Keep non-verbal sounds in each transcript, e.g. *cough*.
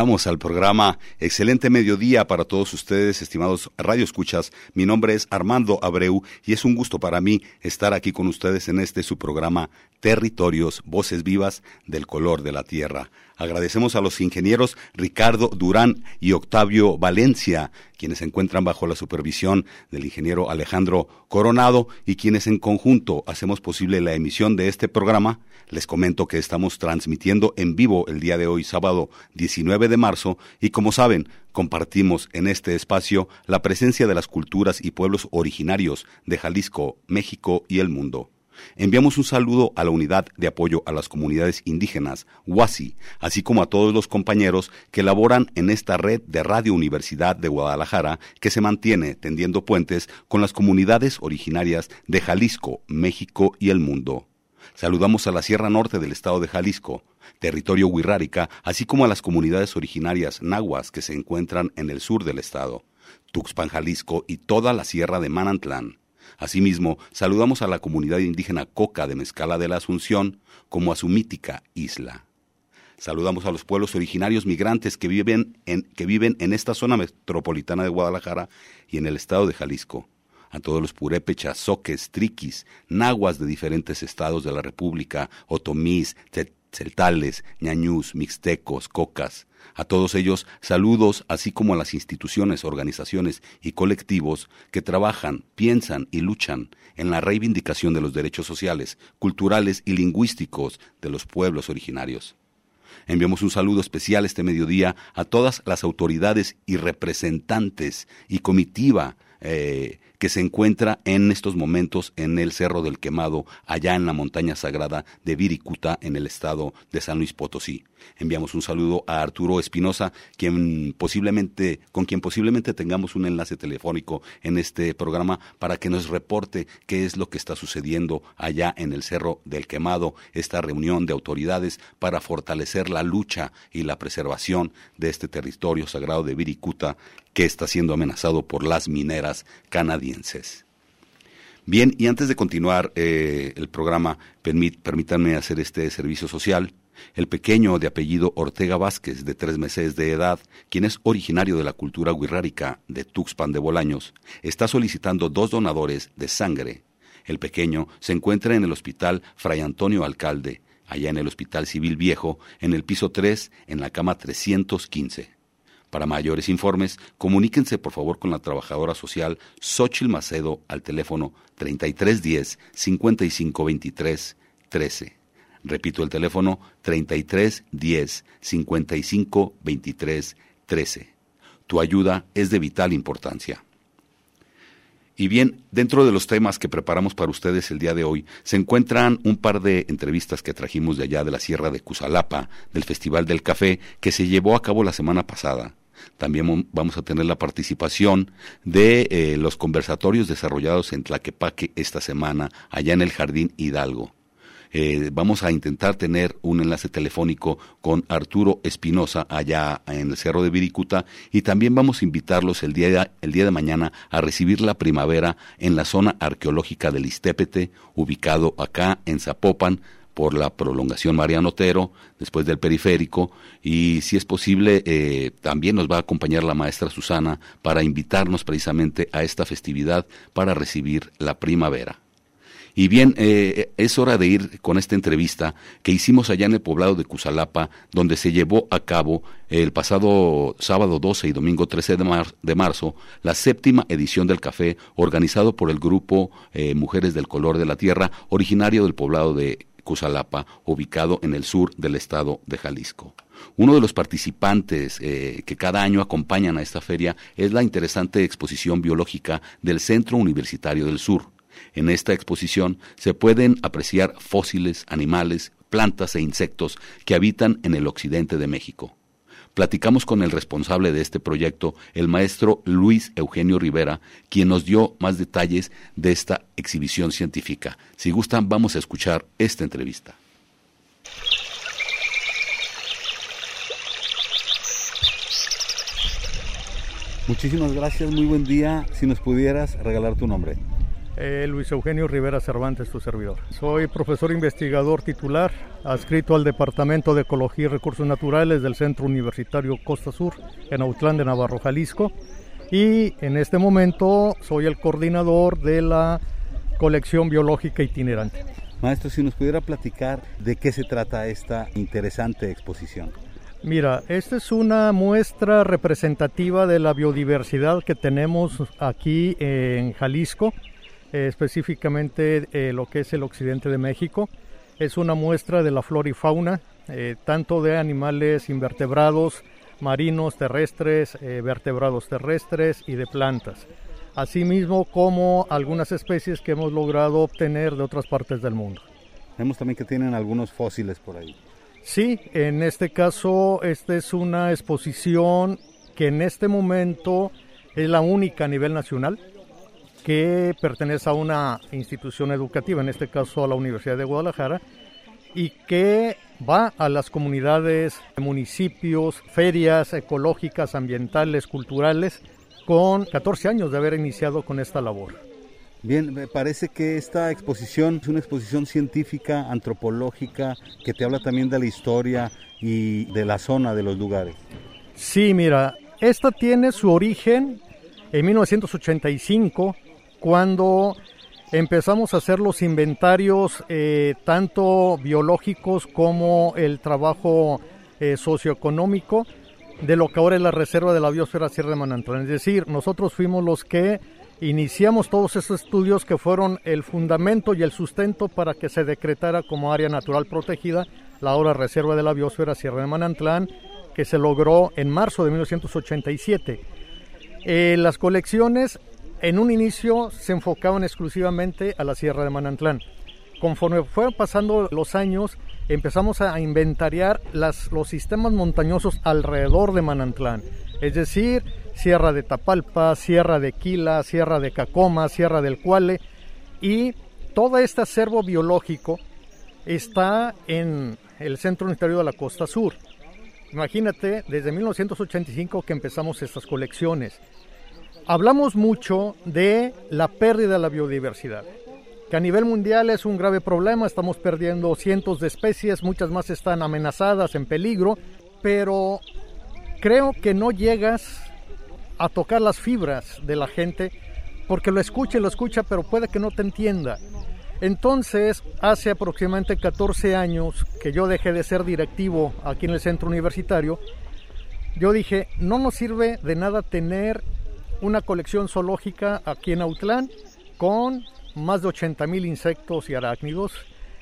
Entramos al programa Excelente Mediodía para todos ustedes, estimados Radio Escuchas. Mi nombre es Armando Abreu y es un gusto para mí estar aquí con ustedes en este su programa Territorios, Voces Vivas del Color de la Tierra. Agradecemos a los ingenieros Ricardo Durán y Octavio Valencia, quienes se encuentran bajo la supervisión del ingeniero Alejandro Coronado y quienes en conjunto hacemos posible la emisión de este programa. Les comento que estamos transmitiendo en vivo el día de hoy, sábado 19 de marzo, y como saben, compartimos en este espacio la presencia de las culturas y pueblos originarios de Jalisco, México y el mundo. Enviamos un saludo a la Unidad de Apoyo a las Comunidades Indígenas, UASI, así como a todos los compañeros que laboran en esta red de Radio Universidad de Guadalajara que se mantiene tendiendo puentes con las comunidades originarias de Jalisco, México y el mundo. Saludamos a la Sierra Norte del estado de Jalisco, territorio Huirrárica, así como a las comunidades originarias nahuas que se encuentran en el sur del estado, Tuxpan, Jalisco y toda la Sierra de Manantlán. Asimismo, saludamos a la comunidad indígena Coca de Mezcala de la Asunción como a su mítica isla. Saludamos a los pueblos originarios migrantes que viven en, que viven en esta zona metropolitana de Guadalajara y en el estado de Jalisco. A todos los purépechas, soques, triquis, nahuas de diferentes estados de la República, otomís, celtales, ñañús, mixtecos, cocas. A todos ellos, saludos, así como a las instituciones, organizaciones y colectivos que trabajan, piensan y luchan en la reivindicación de los derechos sociales, culturales y lingüísticos de los pueblos originarios. Enviamos un saludo especial este mediodía a todas las autoridades y representantes y comitiva eh, que se encuentra en estos momentos en el Cerro del Quemado, allá en la montaña sagrada de Viricuta, en el estado de San Luis Potosí. Enviamos un saludo a Arturo Espinosa, quien posiblemente, con quien posiblemente tengamos un enlace telefónico en este programa para que nos reporte qué es lo que está sucediendo allá en el Cerro del Quemado, esta reunión de autoridades para fortalecer la lucha y la preservación de este territorio sagrado de Viricuta que está siendo amenazado por las mineras canadienses. Bien, y antes de continuar eh, el programa, permítanme hacer este servicio social. El pequeño de apellido Ortega Vázquez, de tres meses de edad, quien es originario de la cultura guirrárica de Tuxpan de Bolaños, está solicitando dos donadores de sangre. El pequeño se encuentra en el hospital Fray Antonio Alcalde, allá en el Hospital Civil Viejo, en el piso 3, en la cama 315. Para mayores informes, comuníquense por favor con la trabajadora social Xochil Macedo al teléfono 3310 5523 13. Repito el teléfono 3310 5523 13. Tu ayuda es de vital importancia. Y bien, dentro de los temas que preparamos para ustedes el día de hoy, se encuentran un par de entrevistas que trajimos de allá de la Sierra de Cusalapa, del Festival del Café, que se llevó a cabo la semana pasada. También vamos a tener la participación de eh, los conversatorios desarrollados en Tlaquepaque esta semana, allá en el Jardín Hidalgo. Eh, vamos a intentar tener un enlace telefónico con Arturo Espinosa allá en el Cerro de Viricuta y también vamos a invitarlos el día, de, el día de mañana a recibir la primavera en la zona arqueológica del Istépete, ubicado acá en Zapopan, por la prolongación Mariano Otero, después del periférico, y si es posible, eh, también nos va a acompañar la maestra Susana para invitarnos precisamente a esta festividad para recibir la primavera. Y bien, eh, es hora de ir con esta entrevista que hicimos allá en el poblado de Cusalapa, donde se llevó a cabo el pasado sábado 12 y domingo 13 de, marzo la séptima edición del café organizado por el grupo eh, Mujeres del Color de la Tierra, originario del poblado de Cusalapa, ubicado en el sur del estado de Jalisco. Uno de los participantes eh, que cada año acompañan a esta feria es la interesante exposición biológica del Centro Universitario del Sur. En esta exposición se pueden apreciar fósiles, animales, plantas e insectos que habitan en el occidente de México. Platicamos con el responsable de este proyecto, el maestro Luis Eugenio Rivera, quien nos dio más detalles de esta exhibición científica. Si gustan, vamos a escuchar esta entrevista. Muchísimas gracias, muy buen día. Si nos pudieras regalar tu nombre. Eh, Luis Eugenio Rivera Cervantes, tu servidor. Soy profesor investigador titular, adscrito al Departamento de Ecología y Recursos Naturales del Centro Universitario Costa Sur, en Autlán de Navarro, Jalisco. Y en este momento soy el coordinador de la colección biológica itinerante. Maestro, si nos pudiera platicar de qué se trata esta interesante exposición. Mira, esta es una muestra representativa de la biodiversidad que tenemos aquí en Jalisco eh, específicamente eh, lo que es el occidente de México. Es una muestra de la flora y fauna, eh, tanto de animales invertebrados, marinos, terrestres, vertebrados terrestres y de plantas, asimismo como algunas especies que hemos logrado obtener de otras partes del mundo. Vemos también que tienen algunos fósiles por ahí. Sí, en este caso, esta es una exposición que en este momento es la única a nivel nacional que pertenece a una institución educativa, en este caso a la Universidad de Guadalajara, y que va a las comunidades, municipios, ferias ecológicas, ambientales, culturales, con 14 años de haber iniciado con esta labor. Bien, me parece que esta exposición es una exposición científica, antropológica, que te habla también de la historia y de la zona de los lugares. Sí, mira, esta tiene su origen en 1985 cuando empezamos a hacer los inventarios eh, tanto biológicos como el trabajo eh, socioeconómico de lo que ahora es la reserva de la biosfera Sierra de Manantlán. Es decir, nosotros fuimos los que iniciamos todos esos estudios que fueron el fundamento y el sustento para que se decretara como área natural protegida la ahora reserva de la biosfera Sierra de Manantlán, que se logró en marzo de 1987. Eh, las colecciones en un inicio se enfocaban exclusivamente a la Sierra de Manantlán. Conforme fueron pasando los años, empezamos a inventariar los sistemas montañosos alrededor de Manantlán, es decir, Sierra de Tapalpa, Sierra de Quila, Sierra de Cacoma, Sierra del Cuale, y todo este acervo biológico está en el Centro Universitario de la Costa Sur. Imagínate, desde 1985 que empezamos estas colecciones. Hablamos mucho de la pérdida de la biodiversidad, que a nivel mundial es un grave problema, estamos perdiendo cientos de especies, muchas más están amenazadas, en peligro, pero creo que no llegas a tocar las fibras de la gente porque lo escucha y lo escucha, pero puede que no te entienda. Entonces, hace aproximadamente 14 años que yo dejé de ser directivo aquí en el centro universitario, yo dije, no nos sirve de nada tener una colección zoológica aquí en Autlán con más de 80 mil insectos y arácnidos,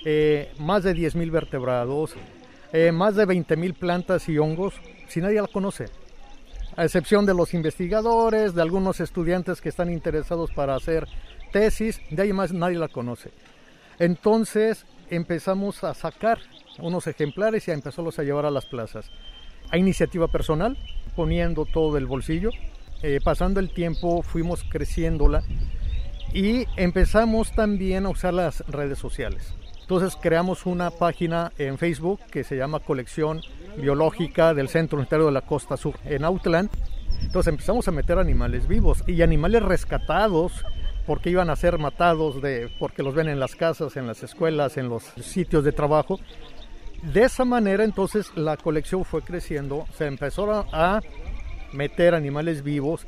eh, más de 10 mil vertebrados, eh, más de 20 mil plantas y hongos, si nadie la conoce. A excepción de los investigadores, de algunos estudiantes que están interesados para hacer tesis, de ahí más nadie la conoce. Entonces empezamos a sacar unos ejemplares y a empezarlos a llevar a las plazas. A iniciativa personal, poniendo todo del bolsillo, eh, pasando el tiempo fuimos creciéndola y empezamos también a usar las redes sociales. Entonces creamos una página en Facebook que se llama Colección Biológica del Centro Universitario de la Costa Sur en Outland. Entonces empezamos a meter animales vivos y animales rescatados porque iban a ser matados de, porque los ven en las casas, en las escuelas, en los sitios de trabajo. De esa manera entonces la colección fue creciendo, se empezó a meter animales vivos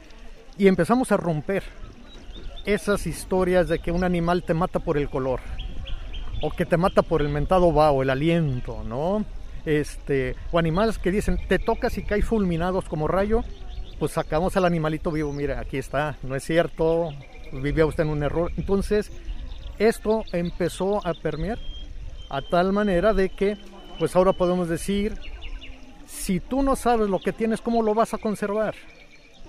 y empezamos a romper esas historias de que un animal te mata por el color o que te mata por el mentado vaho, el aliento, ¿no? Este, o animales que dicen, te tocas y caes fulminados como rayo, pues sacamos al animalito vivo, mira, aquí está, no es cierto, vivía usted en un error. Entonces, esto empezó a permear a tal manera de que, pues ahora podemos decir, si tú no sabes lo que tienes, ¿cómo lo vas a conservar?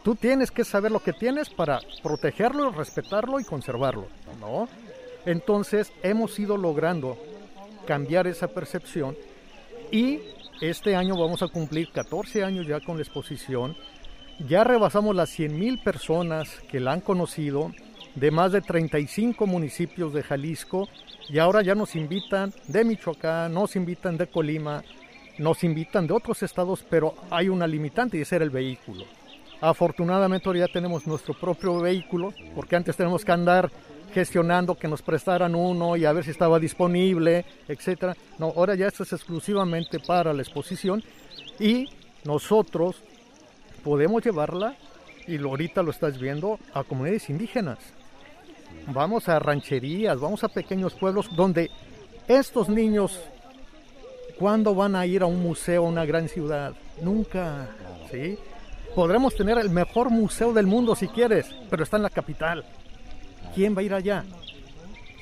Tú tienes que saber lo que tienes para protegerlo, respetarlo y conservarlo, ¿no? Entonces hemos ido logrando cambiar esa percepción y este año vamos a cumplir 14 años ya con la exposición. Ya rebasamos las 100.000 personas que la han conocido de más de 35 municipios de Jalisco y ahora ya nos invitan de Michoacán, nos invitan de Colima, nos invitan de otros estados, pero hay una limitante y es el vehículo. Afortunadamente ahora ya tenemos nuestro propio vehículo, porque antes tenemos que andar gestionando que nos prestaran uno y a ver si estaba disponible, etcétera. No, ahora ya esto es exclusivamente para la exposición y nosotros podemos llevarla y ahorita lo estás viendo a comunidades indígenas. Vamos a rancherías, vamos a pequeños pueblos donde estos niños ¿cuándo van a ir a un museo a una gran ciudad? Nunca, ¿sí? Podremos tener el mejor museo del mundo si quieres, pero está en la capital. ¿quién va a ir allá?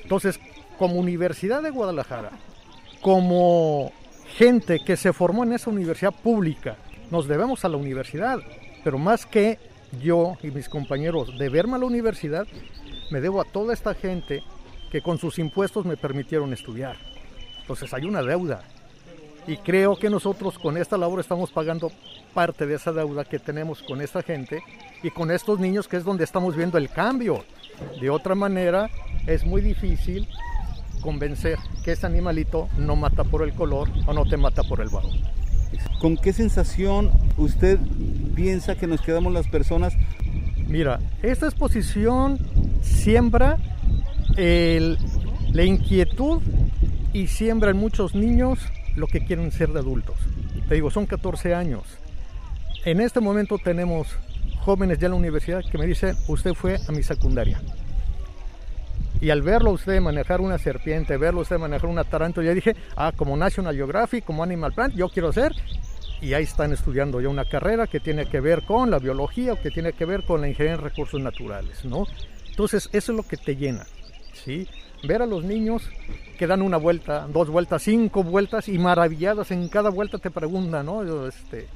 Entonces, como Universidad de Guadalajara, como gente que se formó en esa universidad pública, nos debemos a la universidad, pero más que yo y mis compañeros deberme a la universidad, me debo a toda esta gente que con sus impuestos me permitieron estudiar. Entonces hay una deuda. Y creo que nosotros con esta labor estamos pagando parte de esa deuda que tenemos con esta gente y con estos niños que es donde estamos viendo el cambio. De otra manera, es muy difícil convencer que ese animalito no mata por el color o no te mata por el vaho. ¿Con qué sensación usted piensa que nos quedamos las personas? Mira, esta exposición siembra la inquietud y siembra en muchos niños lo que quieren ser de adultos. Te digo, son 14 años. En este momento tenemos jóvenes ya en la universidad que me dicen, usted fue a mi secundaria. Y al verlo usted manejar una serpiente, verlo usted manejar una tarántula, ya dije, ah, como National Geographic, como Animal Plant, yo quiero ser. Y ahí están estudiando ya una carrera que tiene que ver con la biología o que tiene que ver con la ingeniería en recursos naturales, ¿no? Entonces, eso es lo que te llena, ¿sí? Ver a los niños que dan una vuelta, dos vueltas, cinco vueltas y maravilladas en cada vuelta te preguntan, ¿no? Este,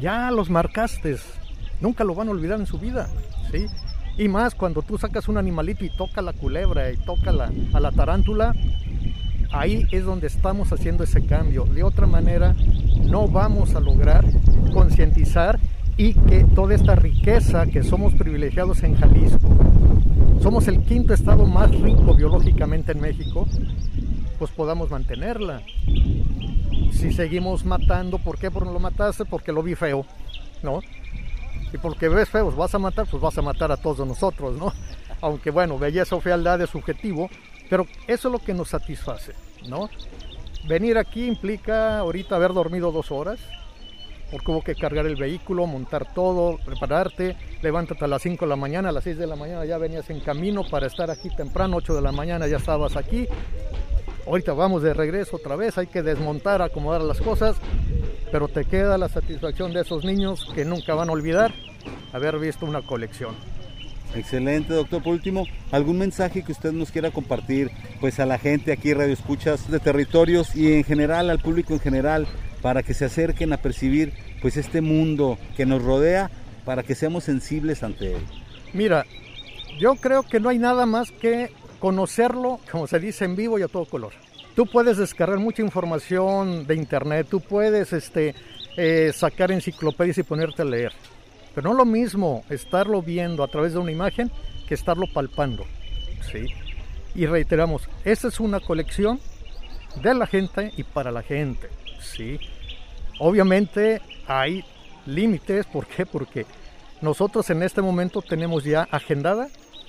ya los marcaste, nunca lo van a olvidar en su vida, ¿sí? Y más cuando tú sacas un animalito y toca la culebra y toca la, a la tarántula, ahí es donde estamos haciendo ese cambio. De otra manera, no vamos a lograr concientizar y que toda esta riqueza que somos privilegiados en Jalisco, somos el quinto estado más rico biológicamente en México, pues podamos mantenerla. Si seguimos matando, ¿por qué? Porque lo mataste, porque lo vi feo, ¿no? Y porque ves feos, vas a matar, pues vas a matar a todos nosotros, ¿no? *laughs* Aunque bueno, belleza o fealdad es subjetivo, pero eso es lo que nos satisface, ¿no? Venir aquí implica ahorita haber dormido dos horas, porque hubo que cargar el vehículo, montar todo, prepararte, levántate a las 5 de la mañana, a las 6 de la mañana ya venías en camino para estar aquí temprano, 8 de la mañana ya estabas aquí. Ahorita vamos de regreso otra vez, hay que desmontar, acomodar las cosas pero te queda la satisfacción de esos niños que nunca van a olvidar haber visto una colección. Excelente, doctor. Por último, ¿algún mensaje que usted nos quiera compartir pues a la gente aquí Radio Escuchas de territorios y en general al público en general para que se acerquen a percibir pues este mundo que nos rodea para que seamos sensibles ante él? Mira, yo creo que no hay nada más que conocerlo, como se dice en vivo y a todo color. Tú puedes descargar mucha información de internet, tú puedes este, eh, sacar enciclopedias y ponerte a leer. Pero no lo mismo estarlo viendo a través de una imagen que estarlo palpando. ¿sí? Y reiteramos, esta es una colección de la gente y para la gente. ¿Sí? Obviamente hay límites, ¿por qué? Porque nosotros en este momento tenemos ya agendada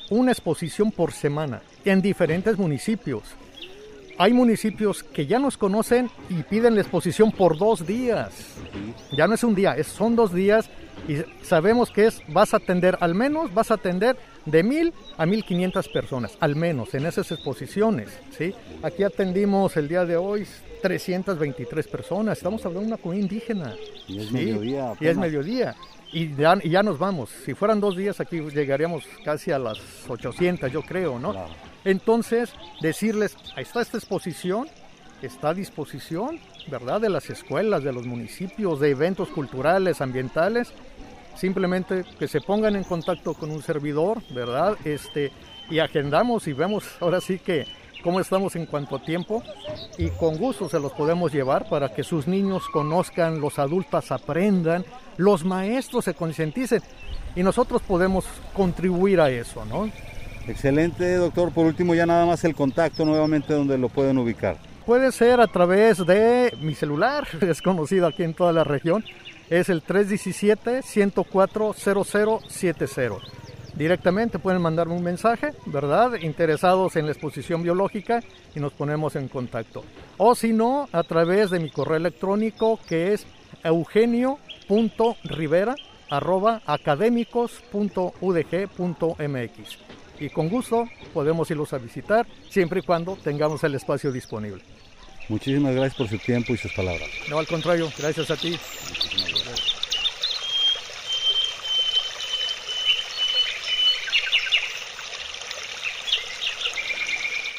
una exposición por semana en diferentes municipios. Hay municipios que ya nos conocen y piden la exposición por dos días. Ya no es un día, es, son dos días y sabemos que es, vas a atender al menos, vas a atender de mil a mil quinientas personas, al menos en esas exposiciones. ¿sí? Aquí atendimos el día de hoy 323 personas, estamos hablando de una comunidad indígena. Y es mediodía. Y es mediodía. Y ya, y ya, nos vamos. Si fueran dos días aquí llegaríamos casi a las 800, yo creo, ¿no? Entonces, decirles, ahí está esta exposición, está a disposición, ¿verdad? De las escuelas, de los municipios, de eventos culturales, ambientales. Simplemente que se pongan en contacto con un servidor, ¿verdad? Este, y agendamos y vemos ahora sí que cómo estamos en cuanto a tiempo y con gusto se los podemos llevar para que sus niños conozcan, los adultos aprendan, los maestros se concienticen y nosotros podemos contribuir a eso, ¿no? Excelente, doctor. Por último, ya nada más el contacto nuevamente donde lo pueden ubicar. Puede ser a través de mi celular, *laughs* es conocido aquí en toda la región, es el 317-104-0070 directamente pueden mandarme un mensaje, ¿verdad? Interesados en la exposición biológica y nos ponemos en contacto. O si no, a través de mi correo electrónico que es eugenio.rivera.académicos.udg.mx. Y con gusto podemos irlos a visitar siempre y cuando tengamos el espacio disponible. Muchísimas gracias por su tiempo y sus palabras. No, al contrario, gracias a ti.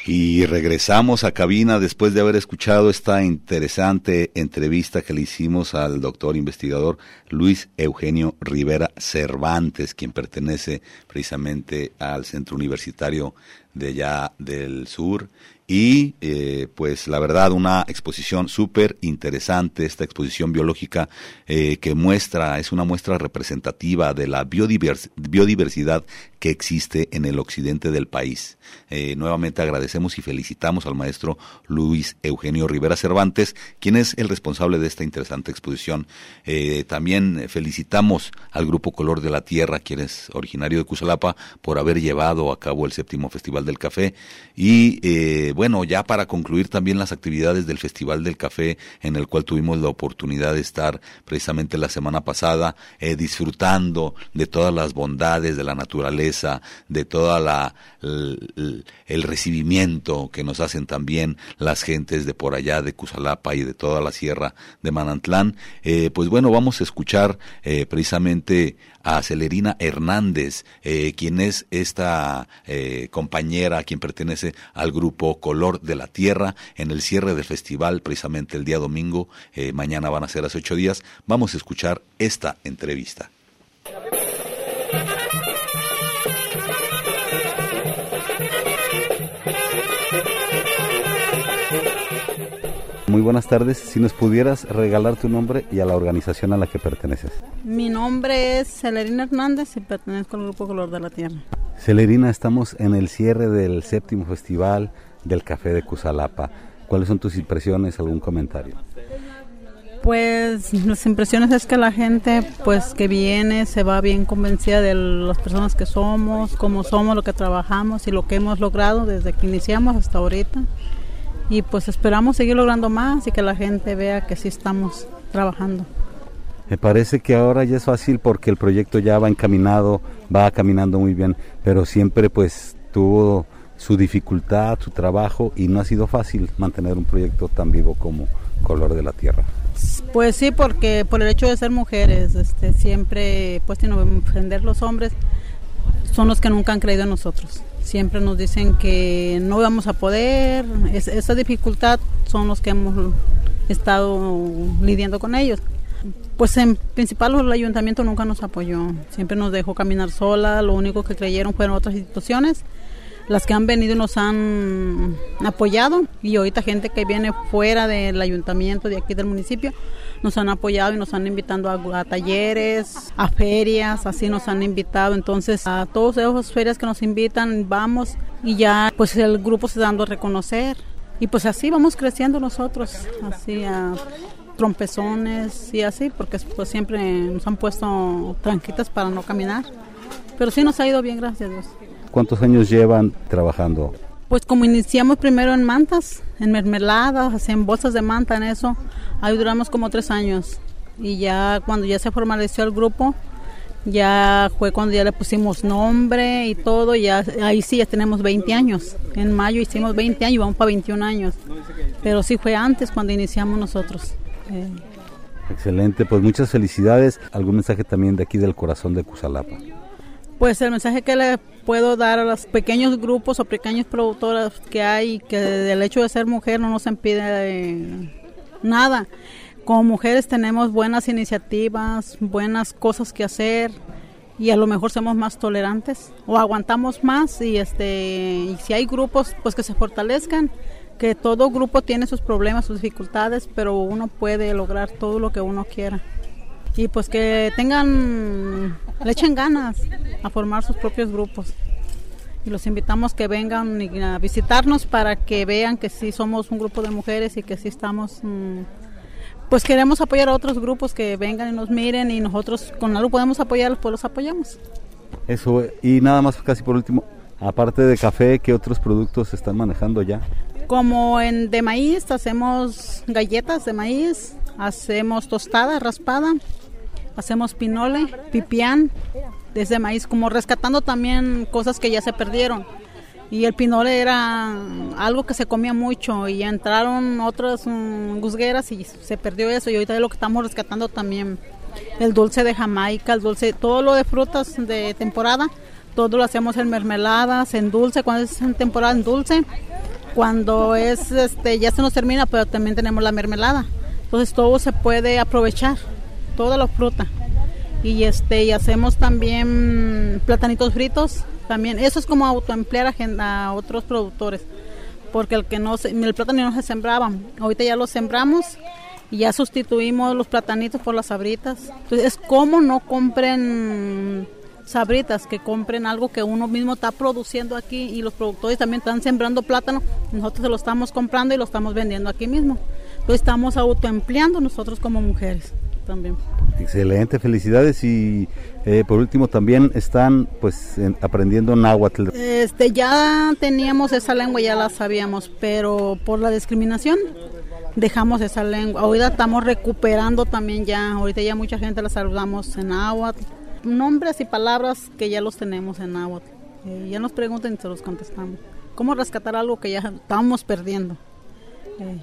Y regresamos a cabina después de haber escuchado esta interesante entrevista que le hicimos al doctor investigador Luis Eugenio Rivera Cervantes, quien pertenece precisamente al Centro Universitario de allá del sur y eh, pues la verdad una exposición súper interesante, esta exposición biológica eh, que muestra, es una muestra representativa de la biodiversidad que existe en el occidente del país. Eh, nuevamente agradecemos y felicitamos al maestro Luis Eugenio Rivera Cervantes, quien es el responsable de esta interesante exposición. también felicitamos al Grupo Color de la Tierra, quien es originario de Cusalapa, por haber llevado a cabo el séptimo Festival del Café y bueno, ya para concluir también las actividades del Festival del Café, en el cual tuvimos la oportunidad de estar precisamente la semana pasada, eh, disfrutando de todas las bondades de la naturaleza, de toda la el, recibimiento que nos hacen también las gentes de por allá de Cusalapa y de toda la sierra de Manantlán. Eh, pues bueno, vamos a escuchar eh, precisamente a Celerina Hernández, eh, quien es esta eh, compañera, quien pertenece al grupo Color de la Tierra, en el cierre del festival, precisamente el día domingo, eh, mañana van a ser hace ocho días, vamos a escuchar esta entrevista. Muy buenas tardes. Si nos pudieras regalar tu nombre y a la organización a la que perteneces. Mi nombre es Celerina Hernández y pertenezco al Grupo Color de la Tierra. Celerina, estamos en el cierre del séptimo festival del Café de Cusalapa. ¿Cuáles son tus impresiones? ¿Algún comentario? Pues las impresiones es que la gente pues que viene se va bien convencida de las personas que somos, cómo somos, lo que trabajamos y lo que hemos logrado desde que iniciamos hasta ahorita y pues esperamos seguir logrando más y que la gente vea que sí estamos trabajando. Me parece que ahora ya es fácil porque el proyecto ya va encaminado, va caminando muy bien, pero siempre pues tuvo su dificultad, su trabajo y no ha sido fácil mantener un proyecto tan vivo como Color de la Tierra. Pues sí, porque por el hecho de ser mujeres, este, siempre pues tienen que defender los hombres, son los que nunca han creído en nosotros. Siempre nos dicen que no vamos a poder, esa dificultad son los que hemos estado lidiando con ellos. Pues en principal el ayuntamiento nunca nos apoyó, siempre nos dejó caminar sola, lo único que creyeron fueron otras instituciones las que han venido nos han apoyado y ahorita gente que viene fuera del ayuntamiento de aquí del municipio nos han apoyado y nos han invitado a, talleres, a ferias, así nos han invitado. Entonces a todas esas ferias que nos invitan vamos y ya pues el grupo se dando a reconocer y pues así vamos creciendo nosotros, así a trompezones y así porque pues siempre nos han puesto tranquitas para no caminar. Pero sí nos ha ido bien, gracias a Dios. cuántos años llevan trabajando? Pues como iniciamos primero en mantas, en mermeladas, en bolsas de manta, en eso, ahí duramos como tres años. Y ya cuando ya se formalizó el grupo, ya fue cuando ya le pusimos nombre y todo, ya ahí sí ya tenemos 20 años. En mayo hicimos 20 años, vamos para 21 años. Pero sí fue antes cuando iniciamos nosotros. Eh. Excelente, pues muchas felicidades. ¿Algún mensaje también de aquí del corazón de Cusalapa? Pues el mensaje que le puedo dar a los pequeños grupos o pequeños productoras que hay, que el hecho de ser mujer no nos impide eh, nada. Como mujeres tenemos buenas iniciativas, buenas cosas que hacer y a lo mejor somos más tolerantes o aguantamos más y este si hay grupos pues que se fortalezcan que todo grupo tiene sus problemas, sus dificultades, pero uno puede lograr todo lo que uno quiera y pues que tengan, le echen ganas a formar sus propios grupos. Y los invitamos que vengan a visitarnos para que vean que sí somos un grupo de mujeres y que sí estamos, mm, pues queremos apoyar a otros grupos que vengan y nos miren y nosotros con algo podemos apoyarlos, pues los apoyamos. Eso, y nada más casi por último, aparte de café, ¿qué otros productos se están manejando ya? Como en de maíz, hacemos galletas de maíz, hacemos tostada raspada, hacemos pinole, pipián, desde maíz, como rescatando también cosas que ya se perdieron. Y el pinole era algo que se comía mucho y entraron otras um, guzgueras y se perdió eso y ahorita es lo que estamos rescatando también. El dulce de Jamaica, el dulce, todo lo de frutas de temporada, todo lo hacemos en mermeladas, en dulce, cuando es en temporada en dulce, cuando es este ya se nos termina, pero también tenemos la mermelada. Entonces todo se puede aprovechar toda la fruta. Y este y hacemos también platanitos fritos, también eso es como autoemplear a, otros productores, porque el que no el plátano no se sembraba, ahorita ya lo sembramos y ya sustituimos los platanitos por las sabritas. Entonces es como no compren sabritas, que compren algo que uno mismo está produciendo aquí y los productores también están sembrando plátano, nosotros se lo estamos comprando y lo estamos vendiendo aquí mismo. Entonces estamos autoempleando nosotros como mujeres también. Excelente, felicidades y eh, por último también están pues aprendiendo náhuatl. Este ya teníamos esa lengua, ya la sabíamos, pero por la discriminación dejamos esa lengua. Ahorita estamos recuperando también ya, ahorita ya mucha gente la saludamos en náhuatl, nombres y palabras que ya los tenemos en náhuatl. Eh, ya nos preguntan y se los contestamos. ¿Cómo rescatar algo que ya estamos perdiendo? Eh,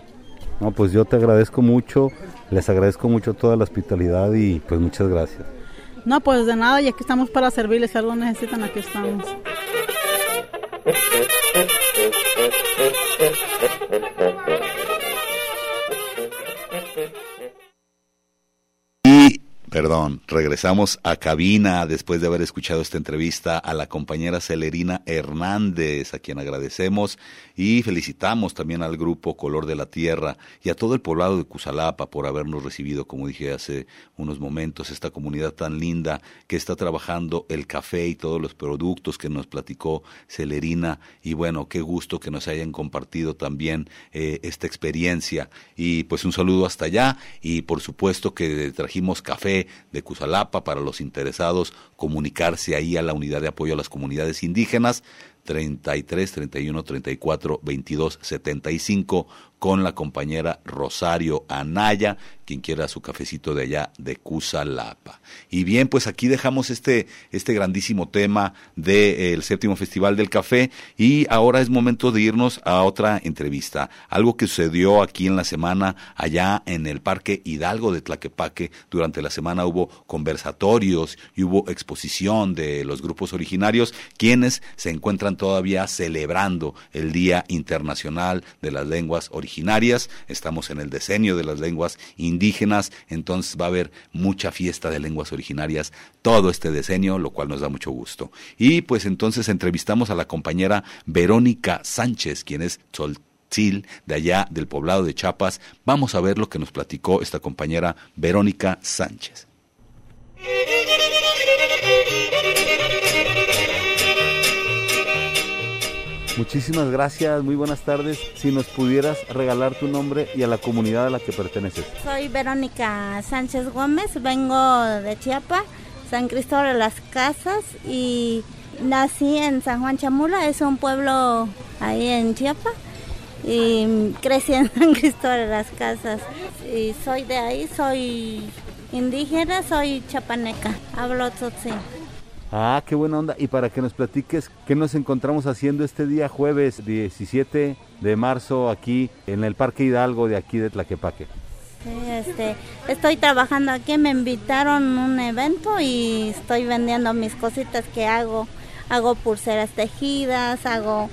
no, pues yo te agradezco mucho, les agradezco mucho toda la hospitalidad y pues muchas gracias. No, pues de nada, y aquí estamos para servirles, si algo necesitan, aquí estamos. Perdón, regresamos a cabina después de haber escuchado esta entrevista a la compañera Celerina Hernández, a quien agradecemos y felicitamos también al grupo Color de la Tierra y a todo el poblado de Cusalapa por habernos recibido, como dije hace unos momentos, esta comunidad tan linda que está trabajando el café y todos los productos que nos platicó Celerina. Y bueno, qué gusto que nos hayan compartido también eh, esta experiencia. Y pues un saludo hasta allá. Y por supuesto que trajimos café de Cusalapa para los interesados comunicarse ahí a la unidad de apoyo a las comunidades indígenas 33 31 34 22 75 con la compañera Rosario Anaya, quien quiera su cafecito de allá de Cusalapa. Y bien, pues aquí dejamos este, este grandísimo tema del séptimo Festival del Café y ahora es momento de irnos a otra entrevista. Algo que sucedió aquí en la semana allá en el Parque Hidalgo de Tlaquepaque. Durante la semana hubo conversatorios y hubo exposición de los grupos originarios, quienes se encuentran todavía celebrando el Día Internacional de las Lenguas Originarias originarias, estamos en el decenio de las lenguas indígenas, entonces va a haber mucha fiesta de lenguas originarias todo este decenio, lo cual nos da mucho gusto. Y pues entonces entrevistamos a la compañera Verónica Sánchez, quien es Tzoltzil, de allá del poblado de Chiapas. Vamos a ver lo que nos platicó esta compañera Verónica Sánchez. Muchísimas gracias, muy buenas tardes. Si nos pudieras regalar tu nombre y a la comunidad a la que perteneces. Soy Verónica Sánchez Gómez, vengo de Chiapas, San Cristóbal de las Casas y Nací en San Juan Chamula, es un pueblo ahí en Chiapas y crecí en *laughs* San Cristóbal de las Casas. Y soy de ahí, soy indígena, soy chapaneca, hablo tzotzil. Ah, qué buena onda. Y para que nos platiques qué nos encontramos haciendo este día jueves 17 de marzo aquí en el Parque Hidalgo de aquí de Tlaquepaque. Sí, este, estoy trabajando aquí, me invitaron a un evento y estoy vendiendo mis cositas que hago. Hago pulseras tejidas, hago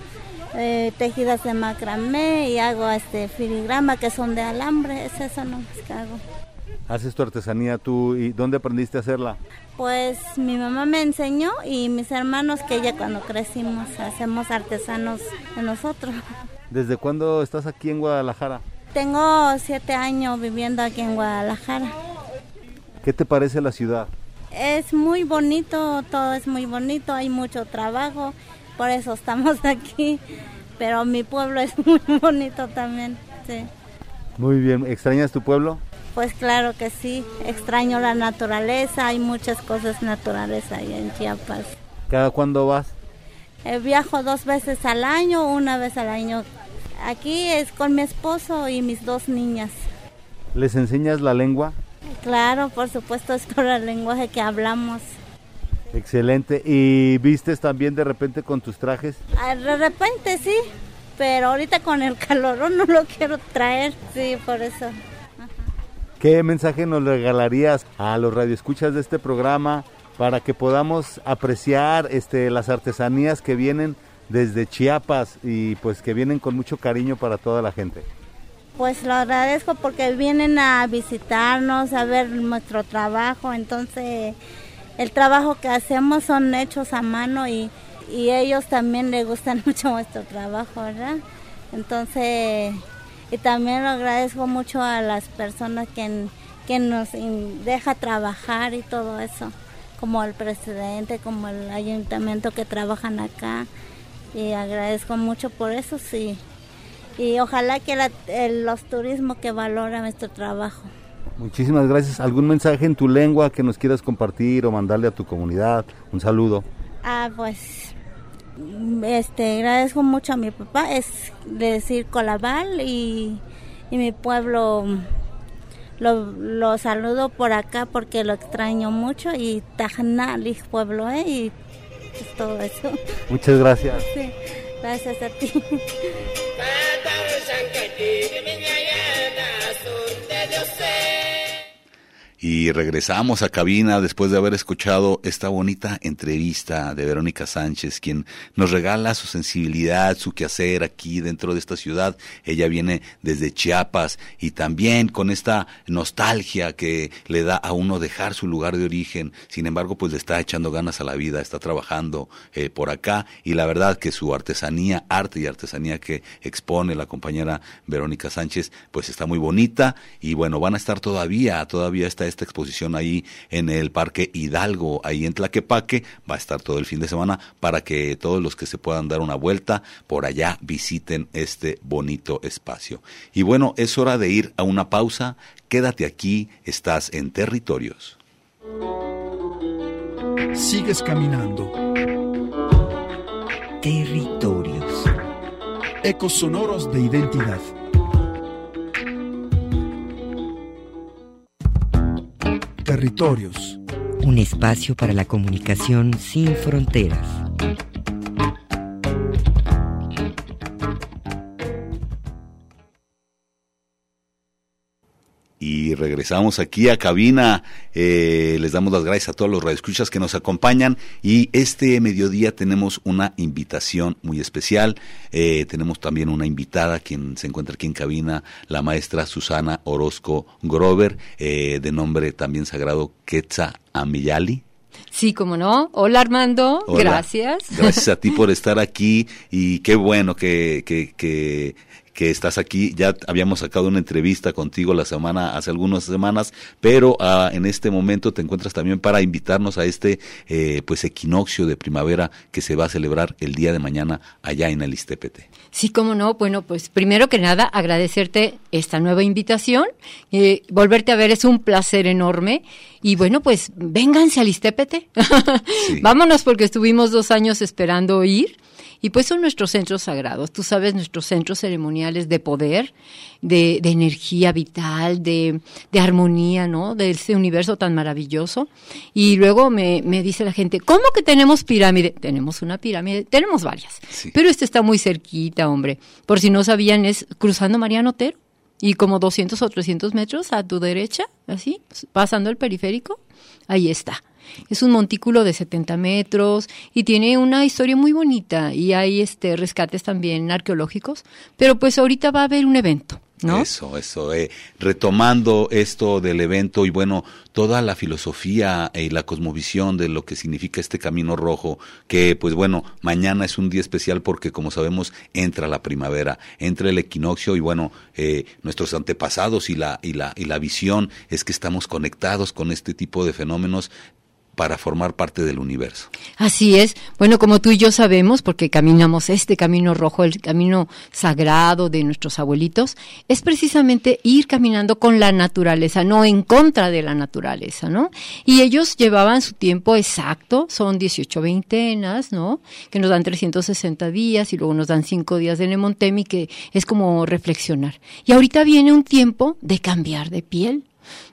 eh, tejidas de macramé y hago este filigrama que son de alambre, es eso nomás que hago. ¿Haces tu artesanía tú y dónde aprendiste a hacerla? Pues mi mamá me enseñó y mis hermanos que ya cuando crecimos hacemos artesanos de nosotros. ¿Desde cuándo estás aquí en Guadalajara? Tengo siete años viviendo aquí en Guadalajara. ¿Qué te parece la ciudad? Es muy bonito, todo es muy bonito, hay mucho trabajo, por eso estamos *laughs* aquí. Pero mi pueblo es *laughs* muy bonito también, sí. Muy bien, ¿extrañas tu pueblo? Pues claro que sí, extraño la naturaleza, hay muchas cosas naturales ahí en Chiapas. ¿Cada cuándo vas? Eh, viajo dos veces al año, una vez al año. Aquí es con mi esposo y mis dos niñas. ¿Les enseñas la lengua? Claro, por supuesto, *laughs* es por el lenguaje que hablamos. Excelente. ¿Y vistes también de repente con tus trajes? Ah, De repente sí, pero ahorita con el *laughs* calor no lo quiero traer, sí, por eso. ¿Qué mensaje nos regalarías a los radioescuchas de este programa para que podamos apreciar este, las artesanías que vienen desde Chiapas y pues que vienen con mucho cariño para toda la gente? Pues lo agradezco porque vienen a visitarnos, a ver nuestro trabajo, entonces el trabajo que hacemos son hechos a mano y, ellos también les gustan *laughs* mucho nuestro trabajo, ¿verdad? Entonces, y también lo agradezco mucho a las personas que, que nos deja trabajar y todo eso, como el presidente, como el ayuntamiento que trabajan acá, y agradezco mucho por eso, sí. Y ojalá que la- los turismos que valoran nuestro trabajo. Muchísimas gracias. ¿Algún mensaje en tu lengua que nos quieras compartir o mandarle a tu comunidad? Un saludo. Ah, pues este agradezco mucho a mi papá, es de decir Colabal y, y mi pueblo lo, lo saludo por acá porque lo extraño mucho y Tajnali pueblo, ¿eh? Y es todo eso. Muchas gracias. *laughs* Sí, gracias a ti. Y regresamos a cabina después de haber escuchado esta bonita entrevista de Verónica Sánchez, quien nos regala su sensibilidad, su quehacer aquí dentro de esta ciudad. Ella viene desde Chiapas y también con esta nostalgia que le da a uno dejar su lugar de origen. Sin embargo, pues le está echando ganas a la vida, está trabajando eh, por acá y la verdad que su artesanía, arte y artesanía que expone la compañera Verónica Sánchez, pues está muy bonita y bueno, van a estar todavía, todavía está esta exposición ahí en el Parque Hidalgo, ahí en Tlaquepaque, va a estar todo el fin de semana para que todos los que se puedan dar una vuelta por allá visiten este bonito espacio. Y bueno, es hora de ir a una pausa, quédate aquí, estás en territorios. Sigues caminando. Territorios. Ecos sonoros de identidad. Territorios. Un espacio para la comunicación sin fronteras. Y regresamos aquí a cabina. Eh, les damos las gracias a todos los radioescuchas que nos acompañan. Y este mediodía tenemos una invitación muy especial. Eh, tenemos también una invitada, quien se encuentra aquí en cabina, la maestra Susana Orozco Grover, eh, de nombre también sagrado Quetza Amiyali. Sí, como no. Hola Armando, Hola. gracias. Gracias a ti por *laughs* estar aquí y qué bueno que, que, que, que estás aquí. Ya habíamos sacado una entrevista contigo la semana, hace algunas semanas, pero ah, en este momento te encuentras también para invitarnos a este eh, pues equinoccio de primavera que se va a celebrar el día de mañana allá en el Istepete. Sí, cómo no. Bueno, pues primero que nada agradecerte esta nueva invitación. Eh, volverte a ver es un placer enorme. Y bueno, pues vénganse al Istepete. *laughs* Vámonos porque estuvimos dos años esperando ir. Y pues son nuestros centros sagrados, tú sabes, nuestros centros ceremoniales de poder, de, de energía vital, de, de, armonía, ¿no? De ese universo tan maravilloso. Y luego me, me, dice la gente, ¿cómo que tenemos pirámide? Tenemos una pirámide, tenemos varias. Sí. Pero este está muy cerquita, hombre. Por si no sabían, es cruzando Mariano Otero. Y como 200 o 300 metros a tu derecha, así, pasando el periférico, ahí está. Es un montículo de 70 metros y tiene una historia muy bonita y hay este rescates también arqueológicos, pero pues ahorita va a haber un evento. ¿No? Eso, eso. Eh, retomando esto del evento y bueno, toda la filosofía y la cosmovisión de lo que significa este camino rojo, que pues bueno, mañana es un día especial porque como sabemos entra la primavera, entra el equinoccio y bueno, eh, nuestros antepasados y la, y, la, y la visión es que estamos conectados con este tipo de fenómenos para formar parte del universo. Así es. Bueno, como tú y yo sabemos, porque caminamos este camino rojo, el camino sagrado de nuestros abuelitos, es precisamente ir caminando con la naturaleza, no en contra de la naturaleza, ¿no? Y ellos llevaban su tiempo exacto, son 18 veintenas, ¿no? Que nos dan 360 días y luego nos dan 5 días de Nemontemi, que es como reflexionar. Y ahorita viene un tiempo de cambiar de piel.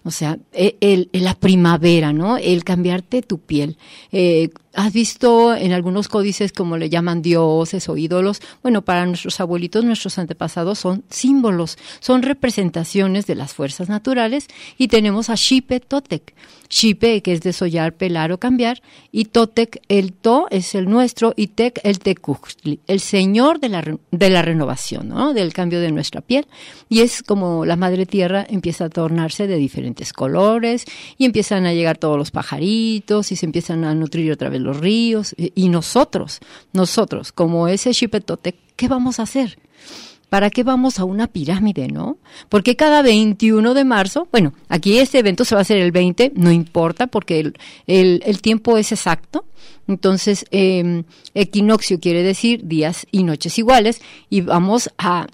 O sea, el, el, la primavera, ¿no? El cambiarte tu piel. Eh, ¿Has visto en algunos códices como le llaman dioses o ídolos? Bueno, para nuestros abuelitos, nuestros antepasados son símbolos, son representaciones de las fuerzas naturales y tenemos a Xipe Totec. Xipe, que es desollar, pelar o cambiar, y Totec, el To es el nuestro y Tec, el Tecuchtli, el señor de la, de la renovación, ¿no? Del cambio de nuestra piel. Y es como la madre tierra empieza a tornarse de diferentes colores y empiezan a llegar todos los pajaritos y se empiezan a nutrir otra vez los ríos y nosotros, nosotros, como ese Xipetotec, ¿qué vamos a hacer? ¿Para qué vamos a una pirámide, no? Porque cada 21 de marzo, bueno, aquí este evento se va a hacer el 20, no importa porque el, el, tiempo es exacto. Entonces, eh, equinoccio quiere decir días y noches iguales y vamos a,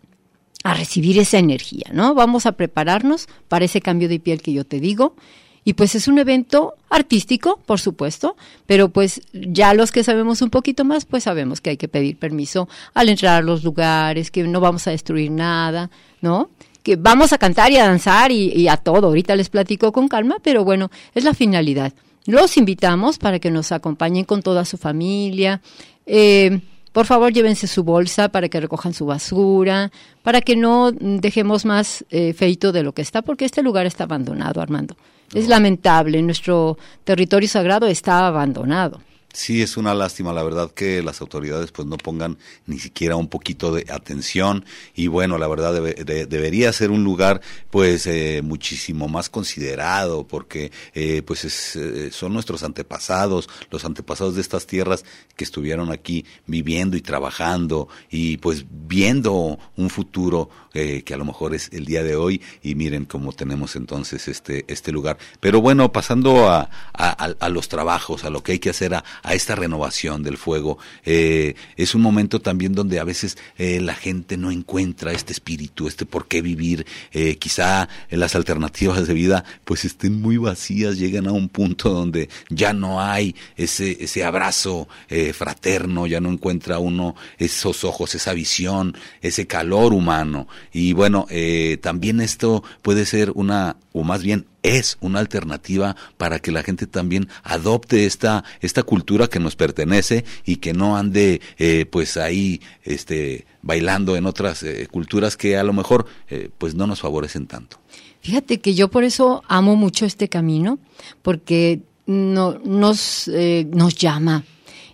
a recibir esa energía, ¿no? Vamos a prepararnos para ese cambio de piel que yo te digo y pues es un evento artístico, por supuesto, pero pues ya los que sabemos un poquito más, pues sabemos que hay que pedir permiso al entrar a los lugares, que no vamos a destruir nada, ¿no? Que vamos a cantar y a danzar y, a todo. Ahorita les platico con calma, pero bueno, es la finalidad. Los invitamos para que nos acompañen con toda su familia. Eh, por favor, llévense su bolsa para que recojan su basura, para que no dejemos más eh, feito de lo que está, porque este lugar está abandonado, Armando. Es lamentable, nuestro territorio sagrado está abandonado. Sí, es una lástima, la verdad, que las autoridades pues no pongan ni siquiera un poquito de atención y bueno, la verdad debe, de, debería ser un lugar pues eh, muchísimo más considerado porque eh, pues es, eh, son nuestros antepasados, los antepasados de estas tierras que estuvieron aquí viviendo y trabajando y pues viendo un futuro eh, que a lo mejor es el día de hoy y miren cómo tenemos entonces este, este lugar. Pero bueno, pasando a, a, a los trabajos, a lo que hay que hacer a, a esta renovación del fuego. Eh, es un momento también donde a veces eh, la gente no encuentra este espíritu, este por qué vivir. Eh, quizá las alternativas de vida pues estén muy vacías, llegan a un punto donde ya no hay ese, ese abrazo eh, fraterno, ya no encuentra uno esos ojos, esa visión, ese calor humano. Y bueno, eh, también esto puede ser una, o más bien es una alternativa para que la gente también adopte esta esta cultura que nos pertenece y que no ande eh, pues ahí este bailando en otras eh, culturas que a lo mejor eh, pues no nos favorecen tanto. Fíjate que yo por eso amo mucho este camino porque no, nos eh, nos llama.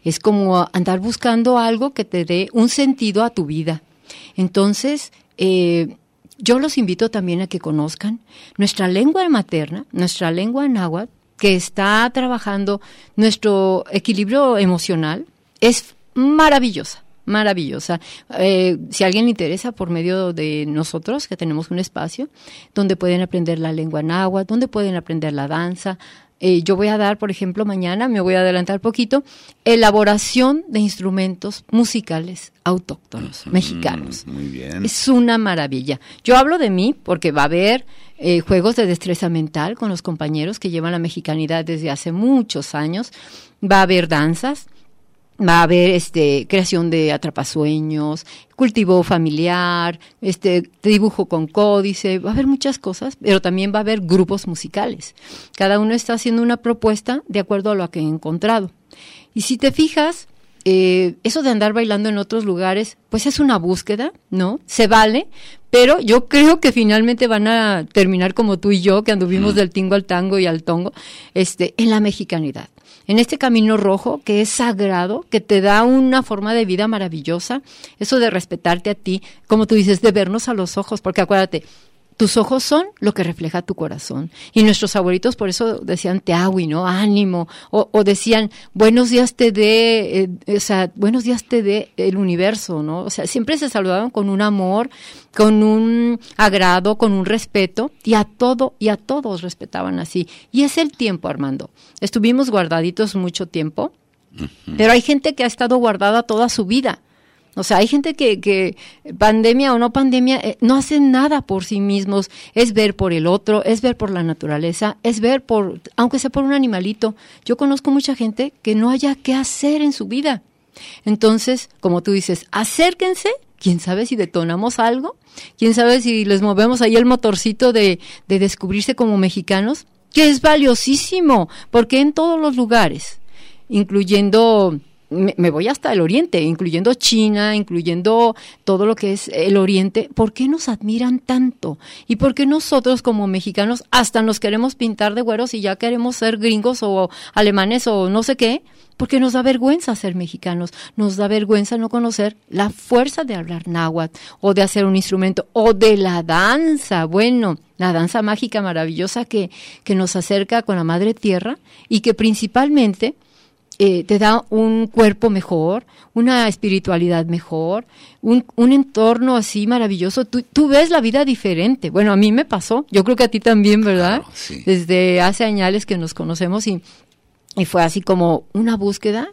Es como andar buscando algo que te dé un sentido a tu vida. Entonces, eh, yo los invito también a que conozcan nuestra lengua materna, nuestra lengua náhuatl, que está trabajando nuestro equilibrio emocional, es maravillosa, maravillosa. Eh, si alguien le interesa, por medio de nosotros, que tenemos un espacio donde pueden aprender la lengua náhuatl, donde pueden aprender la danza, eh, yo voy a dar, por ejemplo, mañana, me voy a adelantar poquito, elaboración de instrumentos musicales autóctonos, mexicanos. Muy bien. Es una maravilla. Yo hablo de mí porque va a haber eh, juegos de destreza mental con los compañeros que llevan la mexicanidad desde hace muchos años. Va a haber danzas va a haber este creación de atrapasueños, cultivo familiar, este dibujo con códice, va a haber muchas cosas, pero también va a haber grupos musicales. Cada uno está haciendo una propuesta de acuerdo a lo que ha encontrado. Y si te fijas, eh, eso de andar bailando en otros lugares, pues es una búsqueda, ¿no? Se vale, pero yo creo que finalmente van a terminar como tú y yo, que anduvimos del tingo al tango y al tongo, este, en la mexicanidad en este camino rojo que es sagrado, que te da una forma de vida maravillosa, eso de respetarte a ti, como tú dices, de vernos a los ojos, porque acuérdate, tus ojos son lo que refleja tu corazón. Y nuestros abuelitos por eso decían teahui, ¿no? Ánimo. O, o decían, buenos días te dé, eh, o sea, buenos días te dé el universo, ¿no? O sea, siempre se saludaban con un amor, con un agrado, con un respeto. Y a todo, y a todos respetaban así. Y es el tiempo, Armando. Estuvimos guardaditos mucho tiempo. Pero hay gente que ha estado guardada toda su vida. O sea, hay gente que, pandemia o no pandemia, eh, no hacen nada por sí mismos. Es ver por el otro, es ver por la naturaleza, es ver por, aunque sea por un animalito. Yo conozco mucha gente que no haya qué hacer en su vida. Entonces, como tú dices, acérquense. ¿Quién sabe si detonamos algo? ¿Quién sabe si les movemos ahí el motorcito de, de descubrirse como mexicanos? Que es valiosísimo, porque en todos los lugares, incluyendo me, voy hasta el oriente, incluyendo China, incluyendo todo lo que es el oriente, ¿por qué nos admiran tanto? ¿Y por qué nosotros como mexicanos hasta nos queremos pintar de güeros y ya queremos ser gringos o alemanes o no sé qué? Porque nos da vergüenza ser mexicanos, nos da vergüenza no conocer la fuerza de hablar náhuatl o de hacer un instrumento o de la danza, bueno, la danza mágica maravillosa que, que nos acerca con la madre tierra y que principalmente eh, te da un cuerpo mejor, una espiritualidad mejor, un, un entorno así maravilloso. Tú, tú, ves la vida diferente. Bueno, a mí me pasó, yo creo que a ti también, ¿verdad? Desde hace años que nos conocemos y, y fue así como una búsqueda.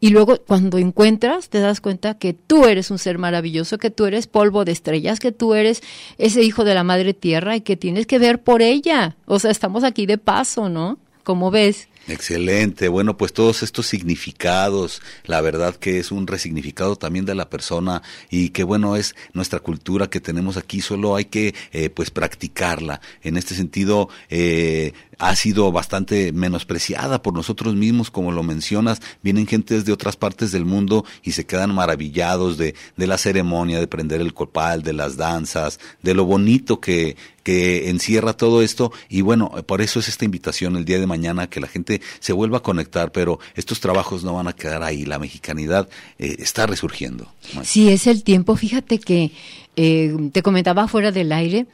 Y luego cuando encuentras, te das cuenta que tú eres un ser maravilloso, que tú eres polvo de estrellas, que tú eres ese hijo de la madre tierra y que tienes que ver por ella. O sea, estamos aquí de paso, ¿no? Como ves. Excelente, bueno, pues todos estos significados, la verdad que es un resignificado también de la persona y que bueno es nuestra cultura que tenemos aquí, solo hay que eh, pues practicarla. En este sentido, eh, ha sido bastante menospreciada por nosotros mismos, como lo mencionas. Vienen gentes de otras partes del mundo y se quedan maravillados de, de la ceremonia, de prender el copal, de las danzas, de lo bonito que, que encierra todo esto. Y bueno, por eso es esta invitación el día de mañana que la gente se vuelva a conectar, pero estos trabajos no van a quedar ahí. La mexicanidad eh, está resurgiendo. Sí, es el tiempo. Fíjate que eh, te comentaba fuera del aire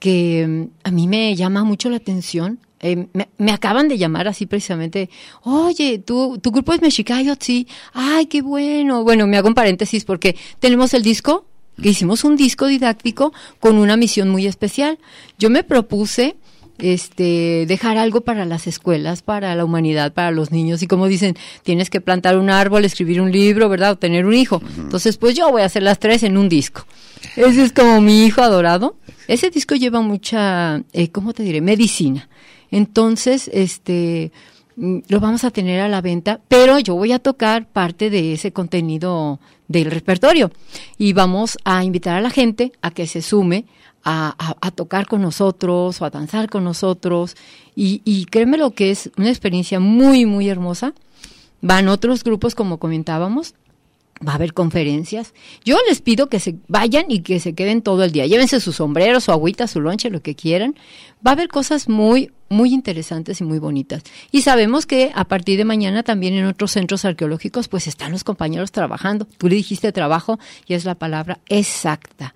que mm, a mí me llama mucho la atención eh, me, acaban de llamar así precisamente, oye, ¿tu, tu grupo es Mexicayo, sí, ay, qué bueno. Bueno, me hago un paréntesis porque tenemos el disco, que hicimos un disco didáctico con una misión muy especial. Yo me propuse este dejar algo para las escuelas, para la humanidad, para los niños y como dicen, tienes que plantar un árbol, escribir un libro, ¿verdad? O tener un hijo. Entonces, pues yo voy a hacer las tres en un disco. Ese es como mi hijo adorado. Ese disco lleva mucha, eh, ¿cómo te diré? Medicina. Entonces, este, mm, lo vamos a tener a la venta, pero yo voy a tocar parte de ese contenido del repertorio y vamos a invitar a la gente a que se sume a, tocar con nosotros o a danzar con nosotros y, y créeme lo que es una experiencia muy, muy hermosa. Van otros grupos, como comentábamos, Va a haber conferencias. Yo les pido que se vayan y que se queden todo el día. Llévense su sombrero, su agüita, su lonche, lo que quieran. Va a haber cosas muy, muy interesantes y muy bonitas. Y sabemos que a partir de mañana también en otros centros arqueológicos pues están los compañeros trabajando. Tú le dijiste trabajo y es la palabra exacta.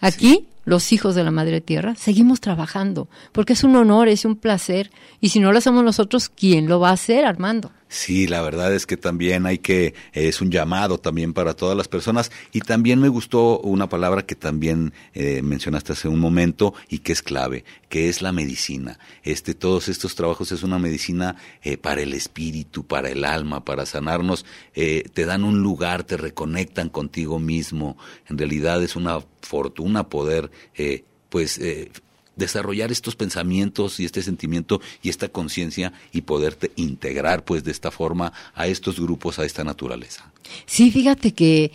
Aquí los hijos de la Madre Tierra, seguimos trabajando, porque es un honor, es un placer, y si no lo hacemos nosotros, ¿quién lo va a hacer, Armando? Sí, la verdad es que también hay que, es un llamado también para todas las personas y también me gustó una palabra que también eh, mencionaste hace un momento y que es clave, que es la medicina. Este, todos estos trabajos es una medicina eh, para el espíritu, para el alma, para sanarnos, eh, te dan un lugar, te reconectan contigo mismo. En realidad es una fortuna poder, pues, desarrollar estos pensamientos y este sentimiento y esta conciencia y poderte integrar pues de esta forma a estos grupos, a esta naturaleza. Sí, fíjate que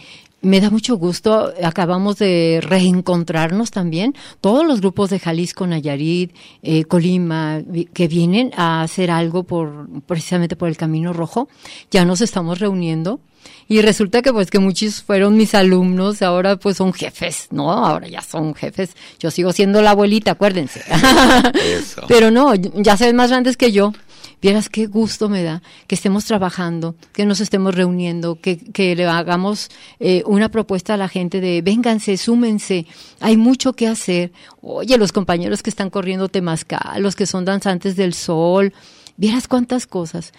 me da mucho gusto, acabamos de reencontrarnos también, todos los grupos de Jalisco, Nayarit, eh, Colima, que vienen a hacer algo por precisamente por el Camino Rojo, ya nos estamos reuniendo y resulta que pues que muchos fueron mis alumnos, ahora pues son jefes, ¿no? Ahora ya son jefes. Yo sigo siendo la abuelita, acuérdense. *laughs* *laughs* Pero no, ya se ven más grandes que yo. Vieras qué gusto me da que estemos trabajando, que nos estemos reuniendo, que, que le hagamos eh, una propuesta a la gente de vénganse, súmense, hay mucho que hacer. Oye, los compañeros que están corriendo Temazcal, los que son danzantes del sol, vieras cuántas cosas.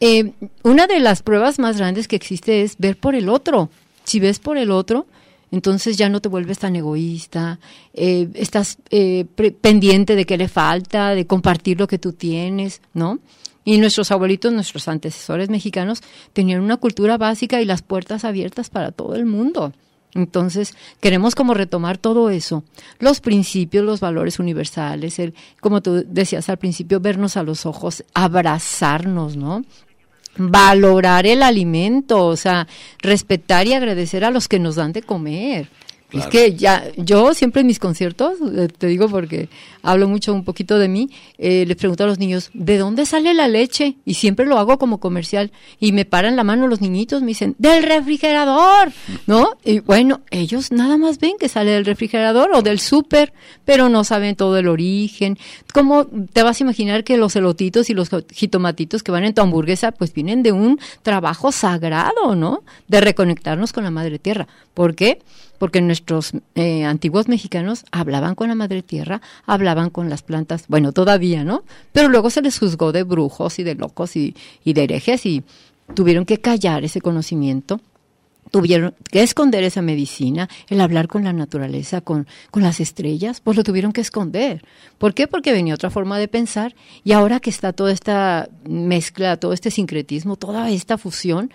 Eh, una de las pruebas más grandes que existe es ver por el otro. Si ves por el otro, entonces ya no te vuelves tan egoísta, eh, estás eh, pendiente de qué le falta, de compartir lo que tú tienes, ¿no? Y nuestros abuelitos, nuestros antecesores mexicanos, tenían una cultura básica y las puertas abiertas para todo el mundo. Entonces, queremos como retomar todo eso, los principios, los valores universales, el, como tú decías al principio, vernos a los ojos, abrazarnos, ¿no? Valorar el alimento, o sea, respetar y agradecer a los que nos dan de comer. Es que ya, yo siempre en mis conciertos, eh, te digo porque hablo mucho un poquito de mí, eh, les pregunto a los niños, ¿de dónde sale la leche? Y siempre lo hago como comercial. Y me paran la mano los niñitos, me dicen, del refrigerador, ¿no? Y bueno, ellos nada más ven que sale del refrigerador o del súper, pero no saben todo el origen. ¿Cómo te vas a imaginar que los elotitos y los jitomatitos que van en tu hamburguesa, pues vienen de un trabajo sagrado, ¿no? De reconectarnos con la madre tierra. ¿Por qué? porque nuestros eh, antiguos mexicanos hablaban con la madre tierra, hablaban con las plantas, bueno, todavía, ¿no? Pero luego se les juzgó de brujos y de locos y, y de herejes y tuvieron que callar ese conocimiento tuvieron que esconder esa medicina, el hablar con la naturaleza, con, con las estrellas, pues lo tuvieron que esconder. ¿Por qué? Porque venía otra forma de pensar y ahora que está toda esta mezcla, todo este sincretismo, toda esta fusión,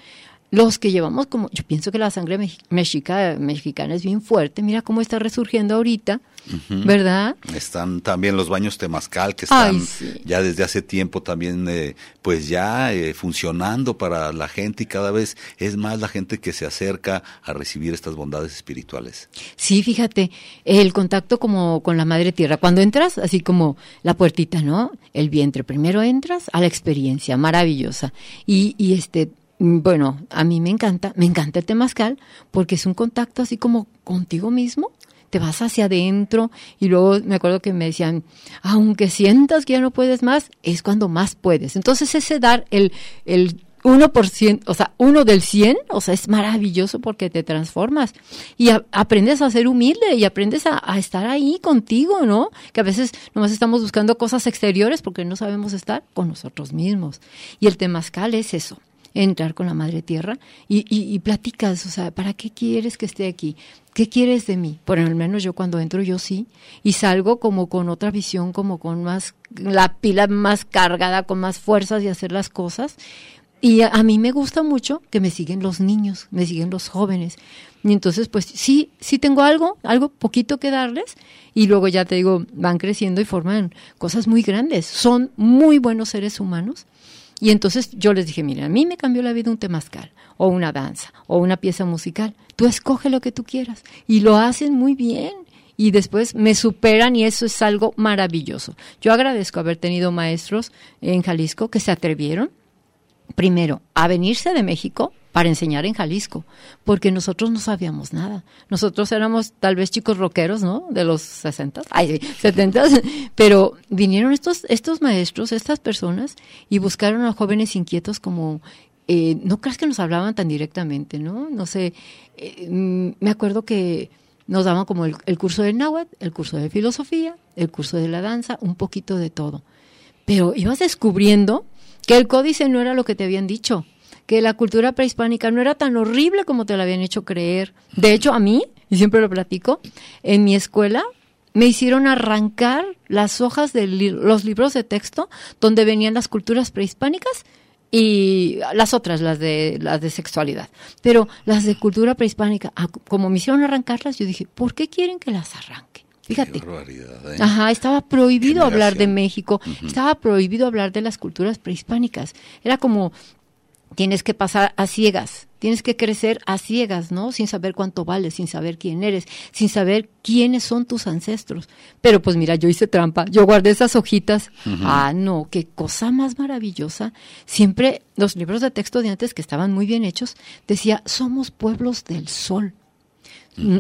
los que llevamos como, yo pienso que la sangre mexicana es bien fuerte, mira cómo está resurgiendo ahorita, ¿verdad? Están también los baños temazcal que están ya desde hace tiempo también eh, pues ya eh, funcionando para la gente y cada vez es más la gente que se acerca a recibir estas bondades espirituales. Sí, fíjate, el contacto como con la madre tierra, cuando entras así como la puertita, ¿no? El vientre, primero entras a la experiencia maravillosa y, y este bueno, a mí me encanta, me encanta el temazcal porque es un contacto así como contigo mismo. Te vas hacia adentro y luego me acuerdo que me decían, aunque sientas que ya no puedes más, es cuando más puedes. Entonces ese dar el, el 1%, o sea, uno del 100, o sea, es maravilloso porque te transformas y aprendes a ser humilde y aprendes a, a, estar ahí contigo, ¿no? Que a veces nomás estamos buscando cosas exteriores porque no sabemos estar con nosotros mismos. Y el temazcal es eso, entrar con la madre tierra y, y, platicas, o sea, ¿para qué quieres que esté aquí? ¿Qué quieres de mí? Por lo menos yo cuando entro yo sí, y salgo como con otra visión, como con más, la pila más cargada, con más fuerzas de hacer las cosas. Y a, a mí me gusta mucho que me siguen los niños, me siguen los jóvenes. Y entonces, pues sí, sí tengo algo, algo poquito que darles. Y luego ya te digo, van creciendo y forman cosas muy grandes. Son muy buenos seres humanos y entonces yo les dije, mira, a mí me cambió la vida un temazcal, o una danza, o una pieza musical. Tú escoge lo que tú quieras. Y lo hacen muy bien. Y después me superan y eso es algo maravilloso. Yo agradezco haber tenido maestros en Jalisco que se atrevieron, primero, a venirse de México para enseñar en Jalisco, porque nosotros no sabíamos nada. Nosotros éramos tal vez chicos rockeros, ¿no? De los 60, ay, 70, pero vinieron estos, estos maestros, estas personas, y buscaron a jóvenes inquietos como, eh, no creas que nos hablaban tan directamente, ¿no? No sé, eh, me acuerdo que nos daban como el, el curso de náhuatl, el curso de filosofía, el curso de la danza, un poquito de todo. Pero ibas descubriendo que el códice no era lo que te habían dicho, que la cultura prehispánica no era tan horrible como te lo habían hecho creer. De hecho, a mí, y siempre lo platico, en mi escuela me hicieron arrancar las hojas de li- los libros de texto donde venían las culturas prehispánicas y las otras, las de las de sexualidad. Pero las de cultura prehispánica, ah, como me hicieron arrancarlas, yo dije, ¿por qué quieren que las arranque? Fíjate. Qué barbaridad, ¿eh? Ajá, estaba prohibido hablar de. México, estaba prohibido hablar de las culturas prehispánicas. Era como tienes que pasar a ciegas, tienes que crecer a ciegas, ¿no? Sin saber cuánto vales, sin saber quién eres, sin saber quiénes son tus ancestros. Pero pues mira, yo hice trampa, yo guardé esas hojitas. Ah, no, qué cosa más maravillosa. Siempre los libros de texto de antes que estaban muy bien hechos decía, somos pueblos del sol. Mm,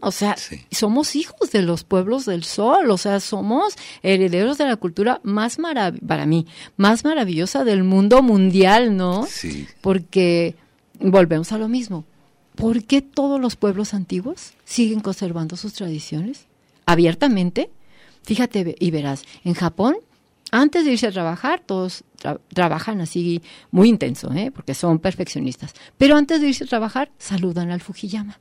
O sea, somos hijos de los pueblos del sol, o sea, somos herederos de la cultura más marav para mí, más maravillosa del mundo mundial, ¿no? Sí. Porque volvemos a lo mismo. ¿Por qué todos los pueblos antiguos siguen conservando sus tradiciones abiertamente? Fíjate y verás, en Japón, antes de irse a trabajar, todos tra- trabajan así muy intenso, ¿eh? porque son perfeccionistas. Pero antes de irse a trabajar, saludan al Fujiyama.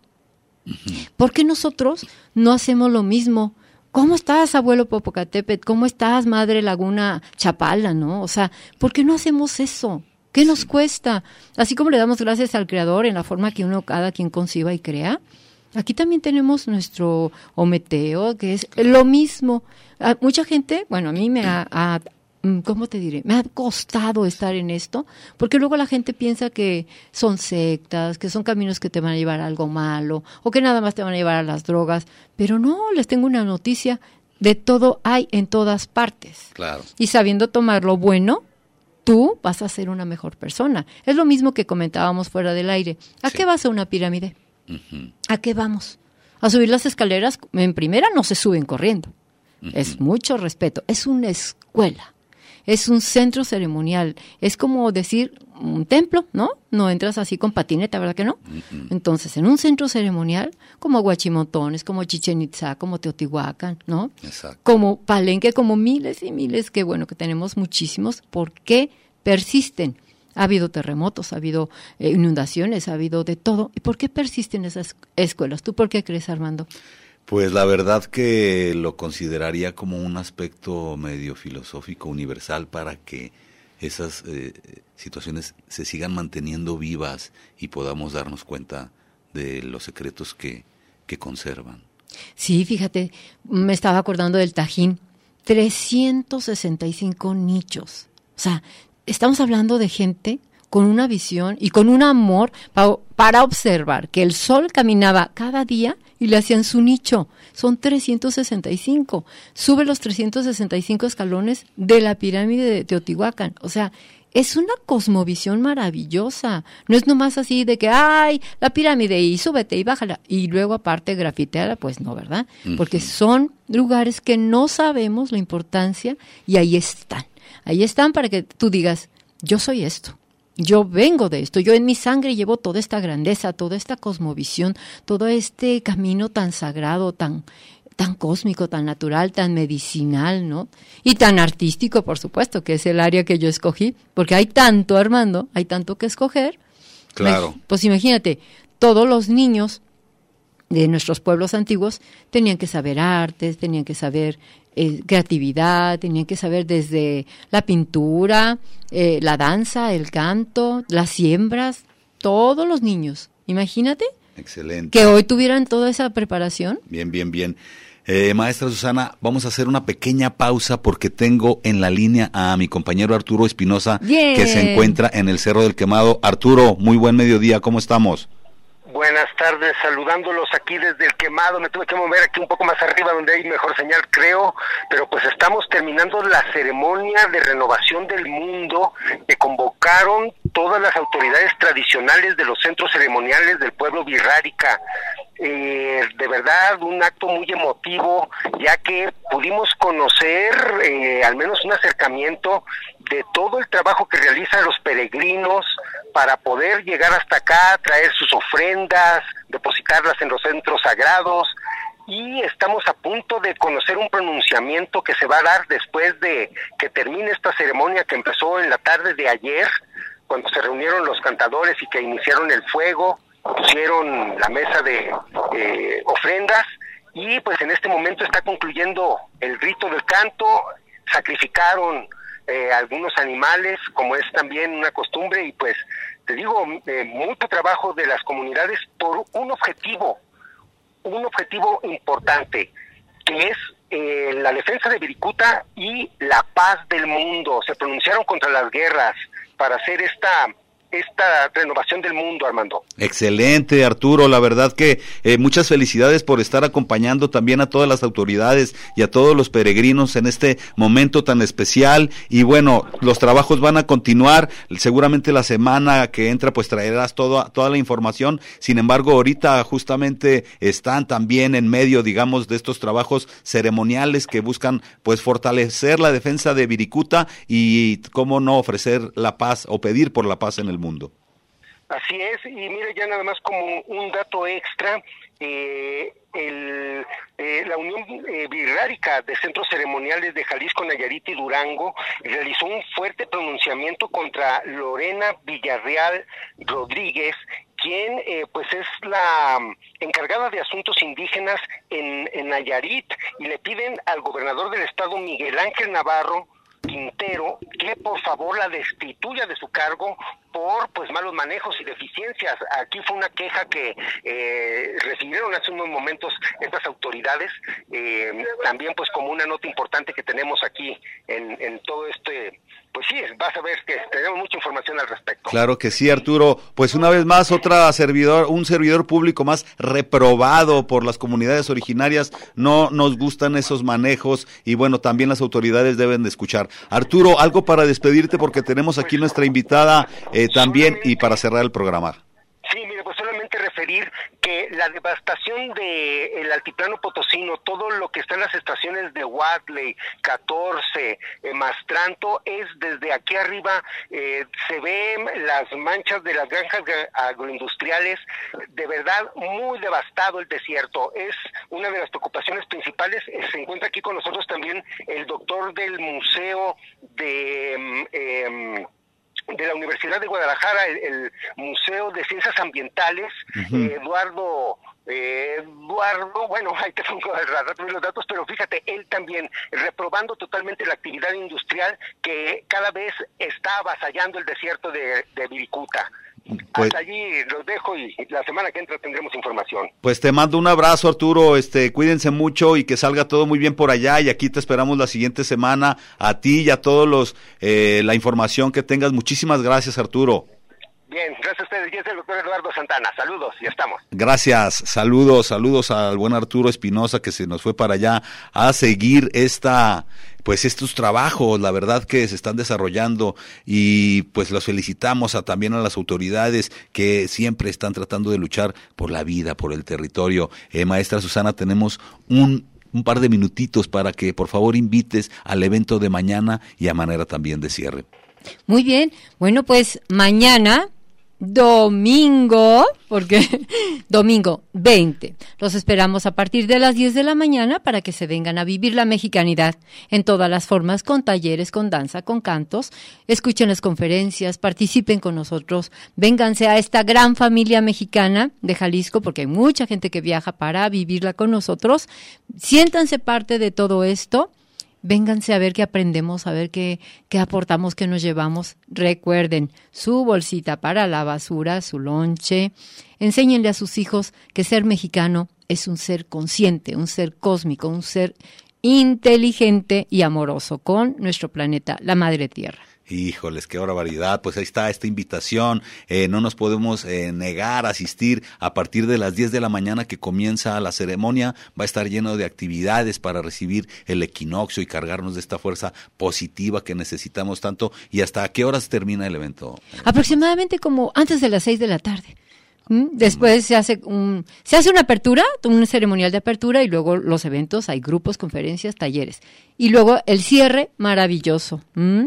¿Por qué nosotros no hacemos lo mismo? ¿Cómo estás, abuelo Popocatépetl? ¿Cómo estás, madre Laguna Chapala, no? O sea, ¿por qué no hacemos eso? ¿Qué nos cuesta? Así como le damos gracias al Creador en la forma que uno, cada quien conciba y crea, aquí también tenemos nuestro ometeo, que es lo mismo. Ah, mucha gente, bueno, a mí me ha, ha- ¿cómo te diré? Me ha costado estar en esto, porque luego la gente piensa que son sectas, que son caminos que te van a llevar a algo malo, o que nada más te van a llevar a las drogas, pero no, les tengo una noticia, de todo hay en todas partes. Claro. Y sabiendo tomar lo bueno, tú vas a ser una mejor persona. Es lo mismo que comentábamos fuera del aire. ¿A qué vas a una pirámide? ¿A qué vamos? A subir las escaleras, en primera no se suben corriendo. Es mucho respeto. Es una escuela. Es un centro ceremonial. Es como decir un templo, ¿no? No entras así con patineta, ¿verdad que no? Entonces, en un centro ceremonial, como Huachimotones, como Chichen Itza, como Teotihuacán, ¿no? Exacto. como Palenque, como miles y miles, que bueno, que tenemos muchísimos, porque persisten. Ha habido terremotos, ha habido eh, inundaciones, ha habido de todo. ¿Y por qué persisten esas escuelas? ¿Tú por qué crees, Armando? Pues la verdad que lo consideraría como un aspecto medio filosófico universal para que esas eh, situaciones se sigan manteniendo vivas y podamos darnos cuenta de los secretos que, que conservan. Sí, fíjate, me estaba acordando del Tajín. 365 nichos. O sea, estamos hablando de gente con una visión y con un amor pa- para observar que el sol caminaba cada día y le hacían su nicho. Son 365. Sube los 365 escalones de la pirámide de Teotihuacán. O sea, es una cosmovisión maravillosa. No es nomás así de que, ay, la pirámide y súbete y bájala. Y luego aparte grafiteala, pues no, ¿verdad? Porque son lugares que no sabemos la importancia y ahí están. Ahí están para que tú digas, yo soy esto. Yo vengo de esto, yo en mi sangre llevo toda esta grandeza, toda esta cosmovisión, todo este camino tan sagrado, tan, tan cósmico, tan natural, tan medicinal, ¿no? Y tan artístico, por supuesto, que es el área que yo escogí, porque hay tanto, Armando, hay tanto que escoger. Claro. Pues imagínate, todos los niños de nuestros pueblos antiguos tenían que saber artes, tenían que saber eh, creatividad, tenían que saber desde la pintura, eh, la danza, el canto, las siembras, todos los niños. Imagínate Excelente. que hoy tuvieran toda esa preparación. Bien, bien, bien. Eh, maestra Susana, vamos a hacer una pequeña pausa porque tengo en la línea a mi compañero Arturo Espinosa que se encuentra en el Cerro del Quemado. Arturo, muy buen mediodía, ¿cómo estamos? Buenas tardes, saludándolos aquí desde el quemado. Me tuve que mover aquí un poco más arriba donde hay mejor señal, creo. Pero pues estamos terminando la ceremonia de renovación del mundo que convocaron todas las autoridades tradicionales de los centros ceremoniales del pueblo birrárica. Eh, de verdad, un acto muy emotivo, ya que pudimos conocer eh, al menos un acercamiento de todo el trabajo que realizan los peregrinos para poder llegar hasta acá, traer sus ofrendas, depositarlas en los centros sagrados, y estamos a punto de conocer un pronunciamiento que se va a dar después de que termine esta ceremonia que empezó en la tarde de ayer, cuando se reunieron los cantadores y que iniciaron el fuego, pusieron la mesa de eh, ofrendas. Y pues en este momento está concluyendo el rito del canto, sacrificaron eh, algunos animales, como es también una costumbre, y pues te digo, eh, mucho trabajo de las comunidades por un objetivo, un objetivo importante, que es eh, la defensa de Viricuta y la paz del mundo. Se pronunciaron contra las guerras para hacer esta esta renovación del mundo, Armando. Excelente, Arturo. La verdad que eh, muchas felicidades por estar acompañando también a todas las autoridades y a todos los peregrinos en este momento tan especial. Y bueno, los trabajos van a continuar. Seguramente la semana que entra pues traerás toda, toda la información. Sin embargo, ahorita justamente están también en medio, digamos, de estos trabajos ceremoniales que buscan pues fortalecer la defensa de Viricuta y cómo no ofrecer la paz o pedir por la paz en el mundo. Así es, y mire ya nada más como un dato extra, eh, el, eh, la Unión eh, de Centros Ceremoniales de Jalisco, Nayarit y Durango realizó un fuerte pronunciamiento contra Lorena Villarreal Rodríguez, quien eh, pues es la encargada de asuntos indígenas en, en Nayarit y le piden al gobernador del estado Miguel Ángel Navarro Quintero que por favor la destituya de su cargo por pues malos manejos y deficiencias. Aquí fue una queja que eh, recibieron hace unos momentos estas autoridades, eh, también pues como una nota importante que tenemos aquí en, en todo este pues sí, vas a ver que tenemos mucha información al respecto. Claro que sí, Arturo. Pues una vez más, otra servidor, un servidor público más reprobado por las comunidades originarias. No nos gustan esos manejos y bueno, también las autoridades deben de escuchar. Arturo, algo para despedirte porque tenemos aquí nuestra invitada eh, también y para cerrar el programa. Que la devastación del el altiplano potosino, todo lo que está en las estaciones de Wadley, 14, eh, Mastranto, es desde aquí arriba, eh, se ven las manchas de las granjas agroindustriales, de verdad muy devastado el desierto, es una de las preocupaciones principales, eh, se encuentra aquí con nosotros también el doctor del Museo de... Em, de la Universidad de Guadalajara, el, Museo de Ciencias Ambientales, Eduardo eh, Eduardo, bueno, *laughs* ahí te pongo los datos, pero fíjate, él también reprobando totalmente la actividad industrial que cada vez está avasallando el desierto de, de Viricuta. Pues, Hasta allí los dejo y la semana que entra tendremos información. Pues te mando un abrazo, Arturo. Este, cuídense mucho y que salga todo muy bien por allá. Y aquí te esperamos la siguiente semana a ti y a todos los eh, la información que tengas. Muchísimas gracias, Arturo. Bien, gracias a ustedes. Yo soy el doctor Eduardo Santana. Saludos, y estamos. Gracias, saludos, saludos al buen Arturo Espinosa que se nos fue para allá a seguir esta, pues estos trabajos, la verdad que se están desarrollando y pues los felicitamos a, también a las autoridades que siempre están tratando de luchar por la vida, por el territorio. Eh, maestra Susana, tenemos un un par de minutitos para que por favor invites al evento de mañana y a manera también de cierre. Muy bien, bueno pues mañana domingo, porque *laughs* domingo 20. Los esperamos a partir de las 10 de la mañana para que se vengan a vivir la mexicanidad en todas las formas, con talleres, con danza, con cantos. Escuchen las conferencias, participen con nosotros, vénganse a esta gran familia mexicana de Jalisco, porque hay mucha gente que viaja para vivirla con nosotros. Siéntanse parte de todo esto vénganse a ver qué aprendemos, a ver qué, qué aportamos, qué nos llevamos. Recuerden su bolsita para la basura, su lonche. Enséñenle a sus hijos que ser mexicano es un ser consciente, un ser cósmico, un ser inteligente y amoroso con nuestro planeta, la Madre Tierra. Híjoles, qué barbaridad. Pues ahí está esta invitación. Eh, no nos podemos eh, negar a asistir a partir de las 10 de la mañana que comienza la ceremonia. Va a estar lleno de actividades para recibir el equinoccio y cargarnos de esta fuerza positiva que necesitamos tanto. ¿Y hasta qué horas termina el evento? Aproximadamente como antes de las 6 de la tarde. ¿Mm? Después se hace un, se hace una apertura, un ceremonial de apertura y luego los eventos, hay grupos, conferencias, talleres. Y luego el cierre maravilloso. ¿Mm?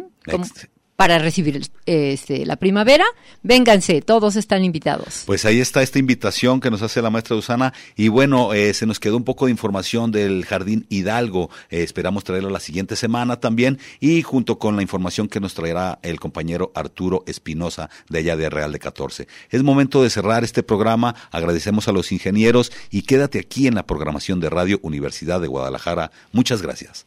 Para recibir este, la primavera. Vénganse, todos están invitados. Pues ahí está esta invitación que nos hace la maestra Usana. Y bueno, eh, se nos quedó un poco de información del Jardín Hidalgo. Eh, esperamos traerlo la siguiente semana también. Y junto con la información que nos traerá el compañero Arturo Espinosa de allá de Real de 14. Es momento de cerrar este programa. Agradecemos a los ingenieros y quédate aquí en la programación de Radio Universidad de Guadalajara. Muchas gracias.